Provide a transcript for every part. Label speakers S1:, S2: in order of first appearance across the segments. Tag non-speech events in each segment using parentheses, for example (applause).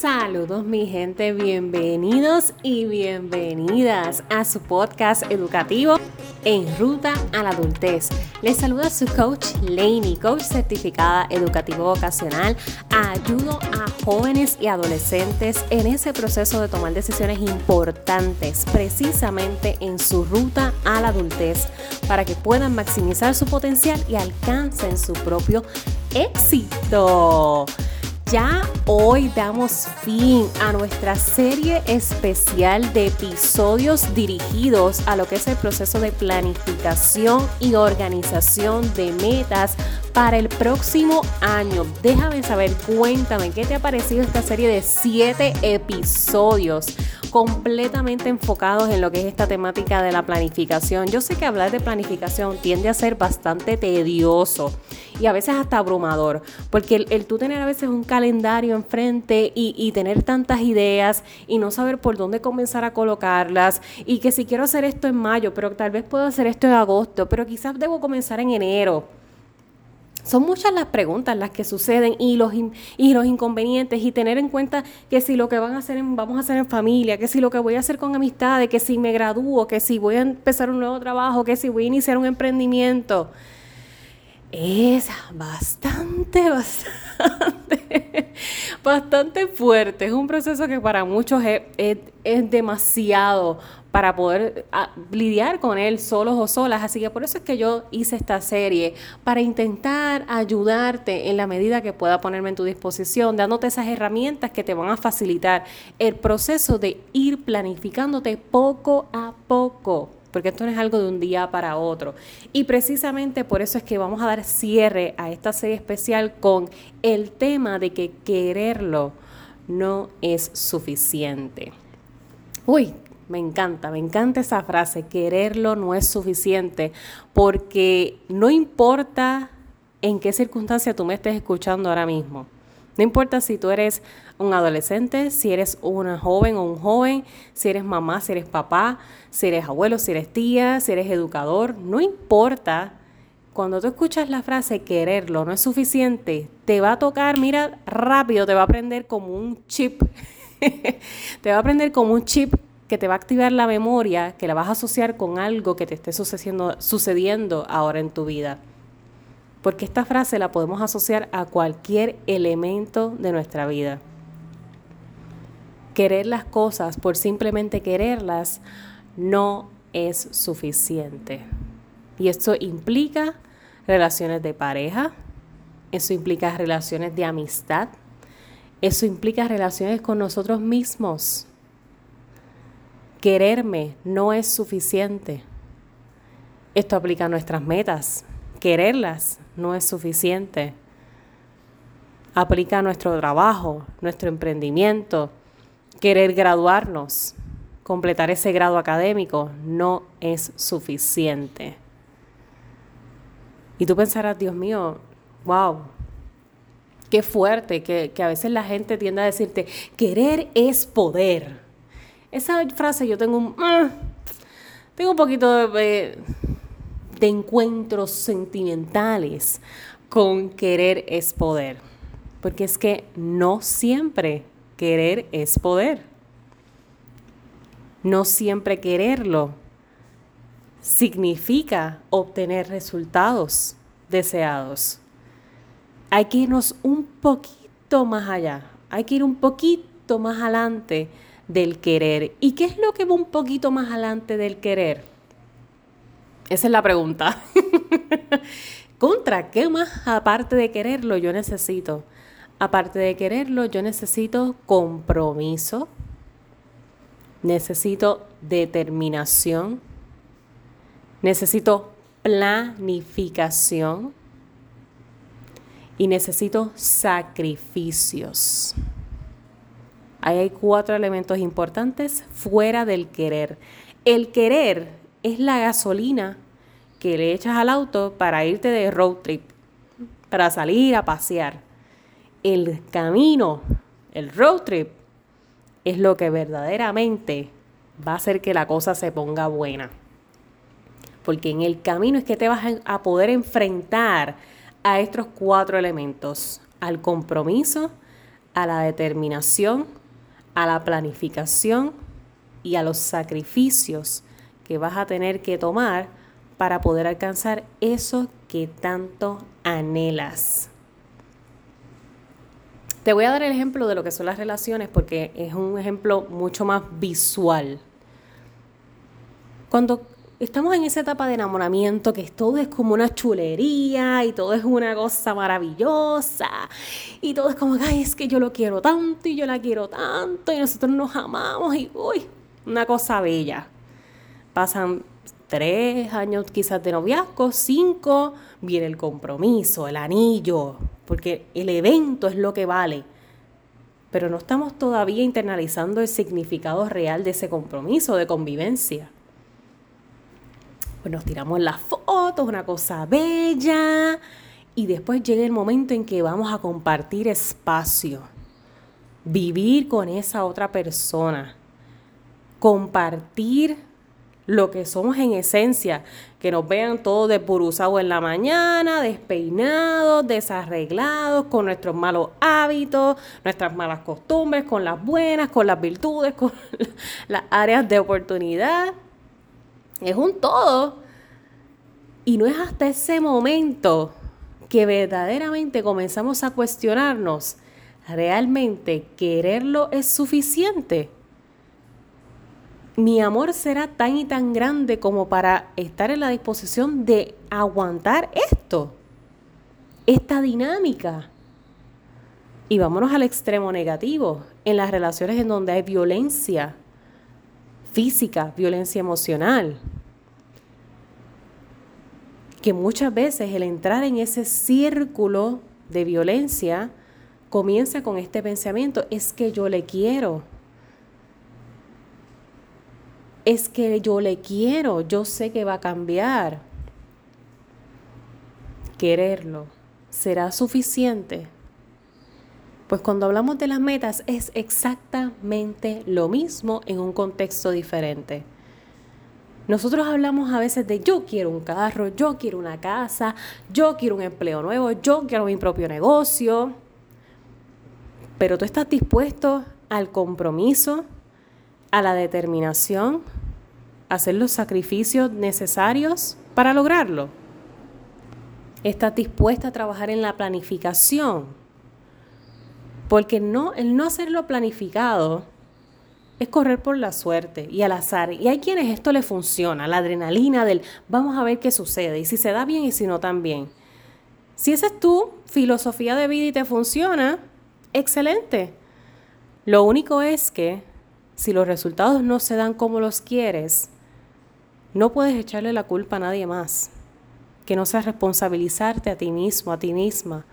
S1: Saludos mi gente, bienvenidos y bienvenidas a su podcast educativo En Ruta a la Adultez. Les saluda su coach Laney, coach certificada educativo vocacional. Ayudo a jóvenes y adolescentes en ese proceso de tomar decisiones importantes precisamente en su ruta a la adultez para que puedan maximizar su potencial y alcancen su propio éxito. Ya hoy damos fin a nuestra serie especial de episodios dirigidos a lo que es el proceso de planificación y organización de metas para el próximo año. Déjame saber, cuéntame, ¿qué te ha parecido esta serie de siete episodios? Completamente enfocados en lo que es esta temática de la planificación. Yo sé que hablar de planificación tiende a ser bastante tedioso y a veces hasta abrumador, porque el, tú tener a veces un calendario enfrente y, y tener tantas ideas y no saber por dónde comenzar a colocarlas y que si quiero hacer esto en mayo, pero tal vez puedo hacer esto en agosto, pero quizás debo comenzar en enero son muchas las preguntas las que suceden y los, y los inconvenientes y tener en cuenta que si lo que van a hacer vamos a hacer en familia, que si lo que voy a hacer con amistades, que si me gradúo, que si voy a empezar un nuevo trabajo, que si voy a iniciar un emprendimiento. Es bastante, (laughs) bastante, bastante fuerte. Es un proceso que para muchos es demasiado para poder ah, lidiar con él solos o solas. Así que por eso es que yo hice esta serie, para intentar ayudarte en la medida que pueda ponerme en tu disposición, dándote esas herramientas que te van a facilitar el proceso de ir planificándote poco a poco porque esto no es algo de un día para otro. Y precisamente por eso es que vamos a dar cierre a esta serie especial con el tema de que quererlo no es suficiente. Uy, me encanta, me encanta esa frase, quererlo no es suficiente, porque no importa en qué circunstancia tú me estés escuchando ahora mismo. No importa si tú eres un adolescente, si eres una joven o un joven, si eres mamá, si eres papá, si eres abuelo, si eres tía, si eres educador, no importa. Cuando tú escuchas la frase quererlo no es suficiente, te va a tocar, mira, rápido, te va a aprender como un chip. (laughs) te va a aprender como un chip que te va a activar la memoria, que la vas a asociar con algo que te esté sucediendo, sucediendo ahora en tu vida. Porque esta frase la podemos asociar a cualquier elemento de nuestra vida. Querer las cosas por simplemente quererlas no es suficiente. Y esto implica relaciones de pareja, eso implica relaciones de amistad, eso implica relaciones con nosotros mismos Quererme no es suficiente. Esto aplica a nuestras metas. Quererlas no es suficiente. Aplica nuestro trabajo, nuestro emprendimiento. Querer graduarnos, completar ese grado académico, no es suficiente. Y tú pensarás, Dios mío, wow, qué fuerte que, a veces la gente tiende a decirte, querer es poder. Esa frase yo tengo un... Ah, tengo un poquito de, de encuentros sentimentales con querer es poder. Porque es que no siempre querer es poder. No siempre quererlo significa obtener resultados deseados. Hay que irnos un poquito más allá. Hay que ir un poquito más adelante del querer. ¿Y qué es lo que va un poquito más adelante del querer? Esa es la pregunta. (laughs) ¿Contra qué más aparte de quererlo yo necesito? Aparte de quererlo, yo necesito compromiso, necesito determinación, necesito planificación y necesito sacrificios. Ahí hay cuatro elementos importantes fuera del querer. El querer es la gasolina que le echas al auto para irte de road trip, para salir a pasear. El camino, el road trip, es lo que verdaderamente va a hacer que la cosa se ponga buena. Porque en el camino es que te vas a poder enfrentar a estos cuatro elementos, al compromiso, a la determinación, a la planificación y a los sacrificios que vas a tener que tomar para poder alcanzar eso que tanto anhelas. Te voy a dar el ejemplo de lo que son las relaciones porque es un ejemplo mucho más visual. Cuando estamos en esa etapa de enamoramiento que todo es como una chulería y todo es una cosa maravillosa y todo es como, ay, es que yo lo quiero tanto y yo la quiero tanto y nosotros nos amamos y, uy, una cosa bella. Pasan tres años quizás de noviazgo, cinco, viene el compromiso, el anillo, porque el evento es lo que vale. Pero no estamos todavía internalizando el significado real de ese compromiso de convivencia pues nos tiramos las fotos, una cosa bella, y después llega el momento en que vamos a compartir espacio, vivir con esa otra persona, compartir lo que somos en esencia, que nos vean todos desburuzados en la mañana, despeinados, desarreglados, con nuestros malos hábitos, nuestras malas costumbres, con las buenas, con las virtudes, (laughs) con las áreas de oportunidad es un todo. Y no es hasta ese momento que verdaderamente comenzamos a cuestionarnos, ¿realmente quererlo es suficiente? Mi amor será tan y tan grande como para estar en la disposición de aguantar esto, esta dinámica. Y vámonos al extremo negativo, en las relaciones en donde hay violencia, física, violencia emocional. Que muchas veces el entrar en ese círculo de violencia comienza con este pensamiento, es que yo le quiero. Es que yo le quiero, yo sé que va a cambiar. Quererlo, ¿será suficiente? Pues cuando hablamos de las metas es exactamente lo mismo en un contexto diferente. Nosotros hablamos a veces de yo quiero un carro, yo quiero una casa, yo quiero un empleo nuevo, yo quiero mi propio negocio. Pero tú estás dispuesto al compromiso, a la determinación, hacer los sacrificios necesarios para lograrlo. ¿Estás dispuesta a trabajar en la planificación? Porque no, el no hacerlo planificado es correr por la suerte y al azar. Y hay quienes esto le funciona, la adrenalina del vamos a ver qué sucede y si se da bien y si no también. Si esa es tu filosofía de vida y te funciona, excelente. Lo único es que si los resultados no se dan como los quieres, no puedes echarle la culpa a nadie más. Que no sea responsabilizarte a ti mismo, a ti misma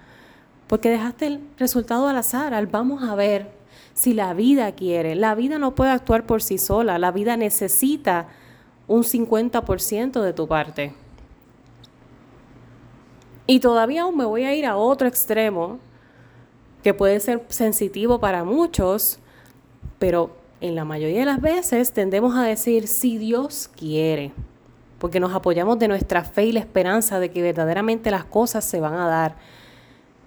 S1: porque dejaste el resultado al azar, al vamos a ver si la vida quiere. La vida no puede actuar por sí sola, la vida necesita un 50% de tu parte. Y todavía aún me voy a ir a otro extremo que puede ser sensitivo para muchos, pero en la mayoría de las veces tendemos a decir si Dios quiere, porque nos apoyamos de nuestra fe y la esperanza de que verdaderamente las cosas se van a dar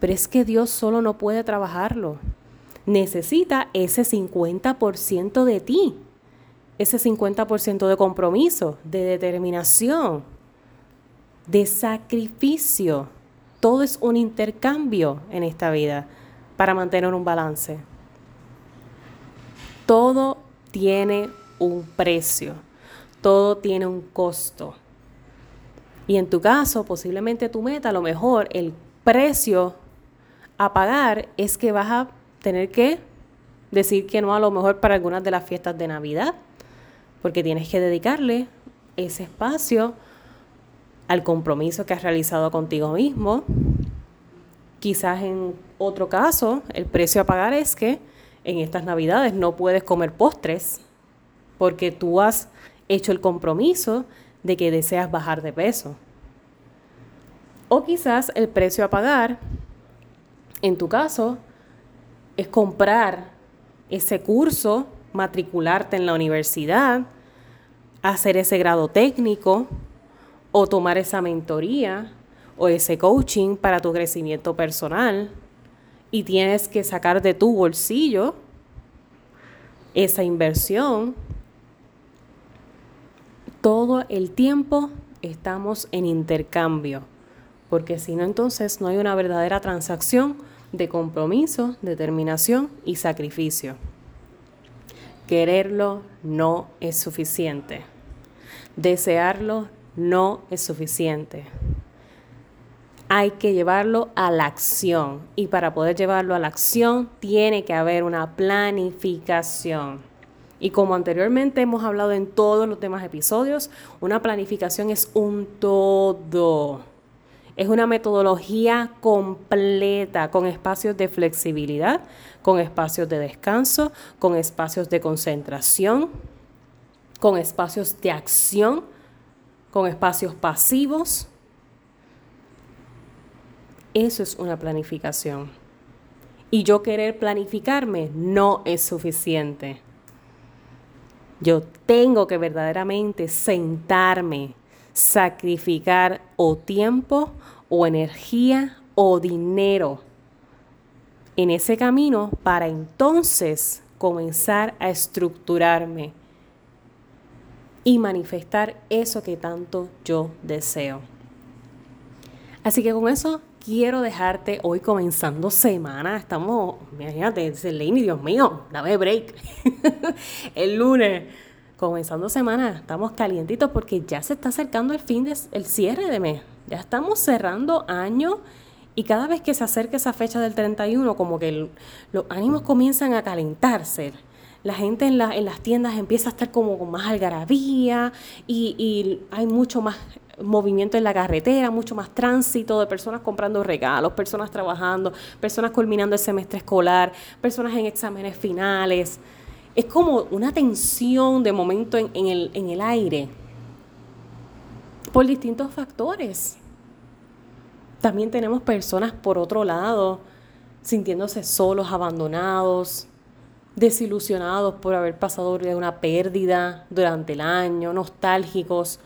S1: pero es que Dios solo no puede trabajarlo. Necesita ese 50% de ti, ese 50% de compromiso, de determinación, de sacrificio. Todo es un intercambio en esta vida para mantener un balance. Todo tiene un precio, todo tiene un costo. Y en tu caso, posiblemente tu meta, a lo mejor el precio a pagar es que vas a tener que decir que no a lo mejor para algunas de las fiestas de Navidad, porque tienes que dedicarle ese espacio al compromiso que has realizado contigo mismo. Quizás en otro caso, el precio a pagar es que en estas Navidades no puedes comer postres porque tú has hecho el compromiso de que deseas bajar de peso. O quizás el precio a pagar en tu caso, es comprar ese curso, matricularte en la universidad, hacer ese grado técnico o tomar esa mentoría o ese coaching para tu crecimiento personal. Y tienes que sacar de tu bolsillo esa inversión, todo el tiempo estamos en intercambio, porque si no entonces no hay una verdadera transacción de compromiso, determinación y sacrificio. Quererlo no es suficiente. Desearlo no es suficiente. Hay que llevarlo a la acción y para poder llevarlo a la acción tiene que haber una planificación. Y como anteriormente hemos hablado en todos los demás episodios, una planificación es un todo. Es una metodología completa con espacios de flexibilidad, con espacios de descanso, con espacios de concentración, con espacios de acción, con espacios pasivos. Eso es una planificación. Y yo querer planificarme no es suficiente. Yo tengo que verdaderamente sentarme, sacrificar o tiempo o energía o dinero en ese camino para entonces comenzar a estructurarme y manifestar eso que tanto yo deseo. Así que con eso quiero dejarte hoy comenzando semana. Estamos, imagínate, Lenny, Dios mío, dame break. (laughs) El lunes comenzando semana, estamos calientitos porque ya se está acercando el fin del cierre de mes. Ya estamos cerrando año y cada vez que se acerca esa fecha del 31, como que los ánimos comienzan a calentarse. La gente en, en, las tiendas empieza a estar como con más algarabía y hay mucho más movimiento en la carretera, mucho más tránsito de personas comprando regalos, personas trabajando, personas culminando el semestre escolar, personas en exámenes finales es como una tensión de momento en, el, en el aire por distintos factores. También tenemos personas por otro lado sintiéndose solos, abandonados, desilusionados por haber pasado de una pérdida durante el año, nostálgicos.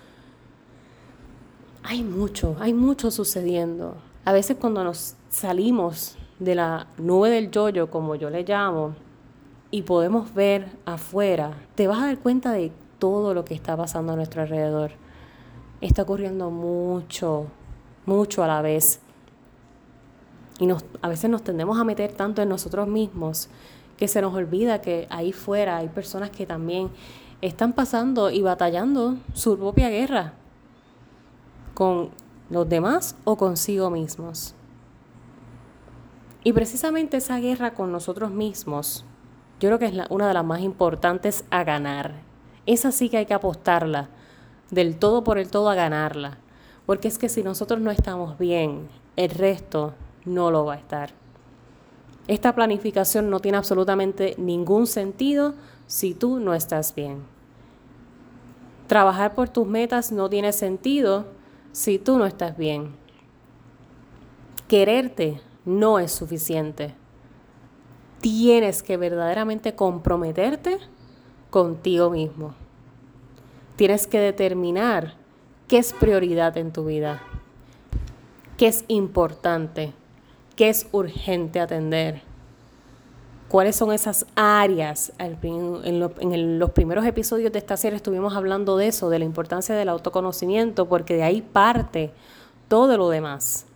S1: Hay mucho, hay mucho sucediendo. A veces cuando nos salimos de la nube del yoyo, como yo le llamo, y podemos ver afuera, te vas a dar cuenta de todo lo que está pasando a nuestro alrededor. Está ocurriendo mucho, mucho a la vez. Y nos, a veces nos tendemos a meter tanto en nosotros mismos que se nos olvida que ahí fuera hay personas que también están pasando y batallando su propia guerra con los demás o consigo mismos. Y precisamente esa guerra con nosotros mismos yo creo que es una de las más importantes a ganar. Esa sí que hay que apostarla, del todo por el todo a ganarla. Porque es que si nosotros no estamos bien, el resto no lo va a estar. Esta planificación no tiene absolutamente ningún sentido si tú no estás bien. Trabajar por tus metas no tiene sentido si tú no estás bien. Quererte no es suficiente tienes que verdaderamente comprometerte contigo mismo. Tienes que determinar qué es prioridad en tu vida, qué es importante, qué es urgente atender, cuáles son esas áreas. En los primeros episodios de esta serie estuvimos hablando de eso, de la importancia del autoconocimiento, porque de ahí parte todo lo demás.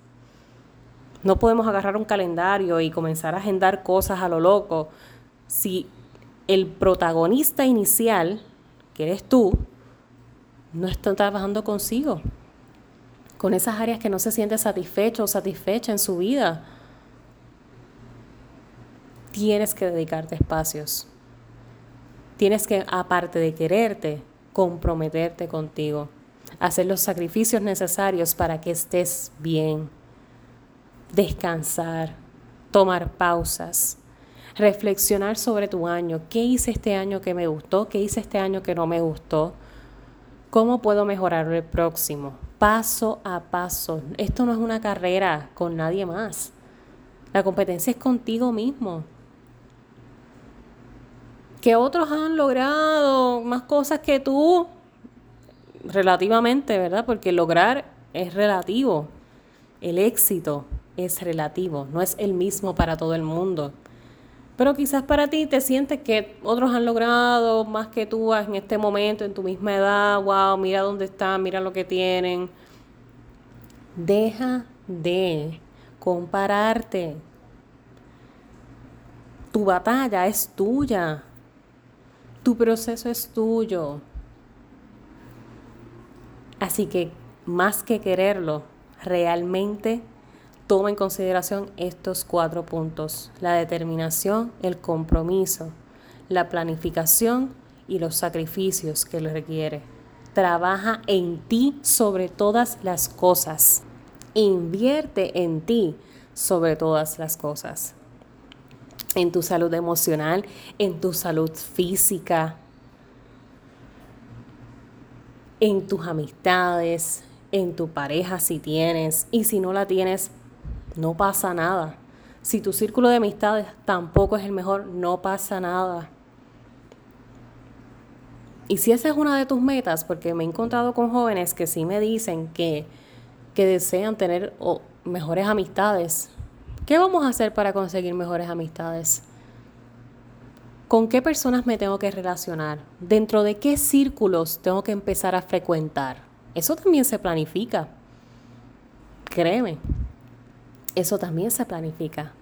S1: No podemos agarrar un calendario y comenzar a agendar cosas a lo loco si el protagonista inicial, que eres tú, no está trabajando consigo, con esas áreas que no se siente satisfecho o satisfecha en su vida. Tienes que dedicarte espacios. Tienes que, aparte de quererte, comprometerte contigo, hacer los sacrificios necesarios para que estés bien descansar, tomar pausas, reflexionar sobre tu año. ¿Qué hice este año que me gustó? ¿Qué hice este año que no me gustó? ¿Cómo puedo mejorar el próximo? Paso a paso. Esto no es una carrera con nadie más. La competencia es contigo mismo. Que otros han logrado más cosas que tú, relativamente, ¿verdad? Porque lograr es relativo. El éxito es relativo, no es el mismo para todo el mundo. Pero quizás para ti te sientes que otros han logrado más que tú en este momento, en tu misma edad, wow, mira dónde están, mira lo que tienen. Deja de compararte. Tu batalla es tuya. Tu proceso es tuyo. Así que más que quererlo, realmente toma en consideración estos cuatro puntos. La determinación, el compromiso, la planificación y los sacrificios que lo requiere. Trabaja en ti sobre todas las cosas. Invierte en ti sobre todas las cosas. En tu salud emocional, en tu salud física, en tus amistades, en tu pareja si tienes y si no la tienes, no pasa nada. Si tu círculo de amistades tampoco es el mejor, no pasa nada. Y si esa es una de tus metas, porque me he encontrado con jóvenes que sí me dicen que, que desean tener mejores amistades, ¿qué vamos a hacer para conseguir mejores amistades? ¿Con qué personas me tengo que relacionar? ¿Dentro de qué círculos tengo que empezar a frecuentar? Eso también se planifica. Créeme, eso también se planifica.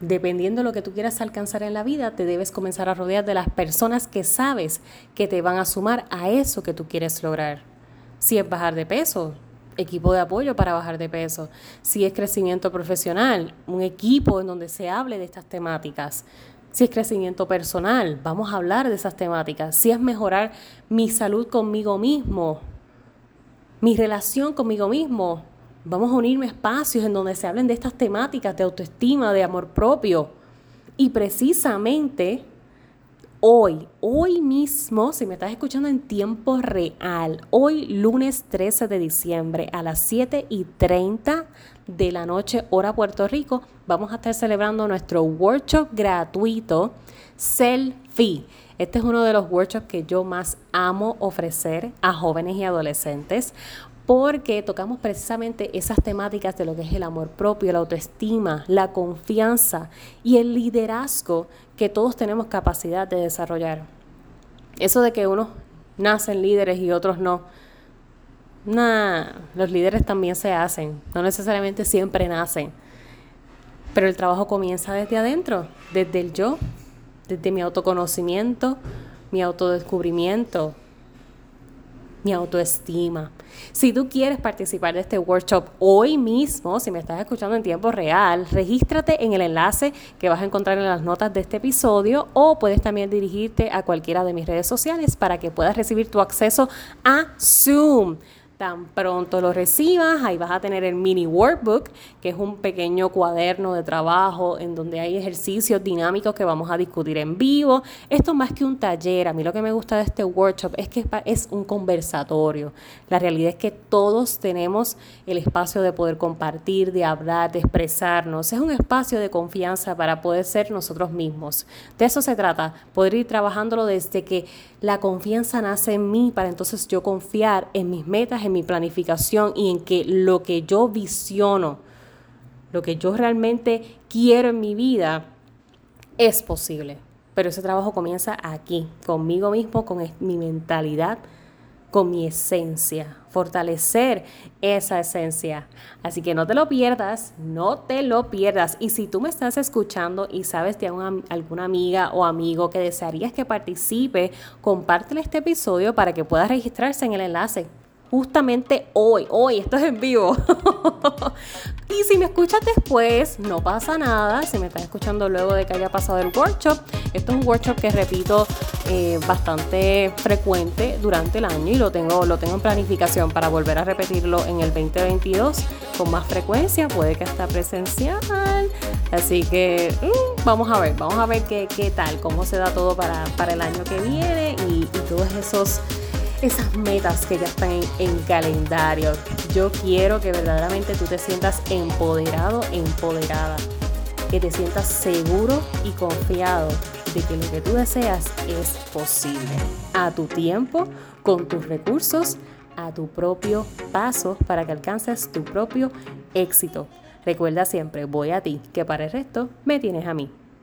S1: Dependiendo de lo que tú quieras alcanzar en la vida, te debes comenzar a rodear de las personas que sabes que te van a sumar a eso que tú quieres lograr. Si es bajar de peso, equipo de apoyo para bajar de peso. Si es crecimiento profesional, un equipo en donde se hable de estas temáticas. Si es crecimiento personal, vamos a hablar de esas temáticas. Si es mejorar mi salud conmigo mismo, mi relación conmigo mismo, vamos a unirme espacios en donde se hablen de estas temáticas de autoestima, de amor propio. Y precisamente hoy, hoy mismo, si me estás escuchando en tiempo real, hoy lunes 13 de diciembre a las 7 y 30 de la noche, hora Puerto Rico, vamos a estar celebrando nuestro workshop gratuito Selfie. Este es uno de los workshops que yo más amo ofrecer a jóvenes y adolescentes porque tocamos precisamente esas temáticas de lo que es el amor propio, la autoestima, la confianza y el liderazgo que todos tenemos capacidad de desarrollar. Eso de que unos nacen líderes y otros no. Nah, los líderes también se hacen, no necesariamente siempre nacen. Pero el trabajo comienza desde adentro, desde el yo, desde mi autoconocimiento, mi autodescubrimiento, mi autoestima. Si tú quieres participar de este workshop hoy mismo, si me estás escuchando en tiempo real, regístrate en el enlace que vas a encontrar en las notas de este episodio o puedes también dirigirte a cualquiera de mis redes sociales para que puedas recibir tu acceso a Zoom. Tan pronto lo recibas, ahí vas a tener el mini workbook, que es un pequeño cuaderno de trabajo en donde hay ejercicios dinámicos que vamos a discutir en vivo. Esto más que un taller, a mí lo que me gusta de este workshop es que es un conversatorio. La realidad es que todos tenemos el espacio de poder compartir, de hablar, de expresarnos. Es un espacio de confianza para poder ser nosotros mismos. De eso se trata, poder ir trabajándolo desde que la confianza nace en mí para entonces yo confiar en mis metas, en mi planificación y en que lo que yo visiono, lo que yo realmente quiero en mi vida, es posible. Pero ese trabajo comienza aquí, conmigo mismo, con mi mentalidad, con mi esencia, fortalecer esa esencia. Así que no te lo pierdas, no te lo pierdas. Y si tú me estás escuchando y sabes de alguna amiga o amigo que desearías que participe, compártele este episodio para que pueda registrarse en el enlace justamente hoy, hoy, esto es en vivo. (laughs) y si me escuchas después, no pasa nada, si me estás escuchando luego de que haya pasado el workshop, esto es un workshop que repito eh, bastante frecuente durante el año y lo tengo, lo tengo en planificación para volver a repetirlo en el 2022 con más frecuencia, puede que hasta presencial. Así que mm, vamos a ver, vamos a ver qué, qué, tal, cómo se da todo para, para el año que viene y, y todos esos esas metas que ya están en, calendario. Yo quiero que verdaderamente tú te sientas empoderado, empoderada, que te sientas seguro y confiado de que lo que tú deseas es posible. A tu tiempo, con tus recursos, a tu propio paso para que alcances tu propio éxito. Recuerda siempre, voy a ti, que para el resto me tienes a mí.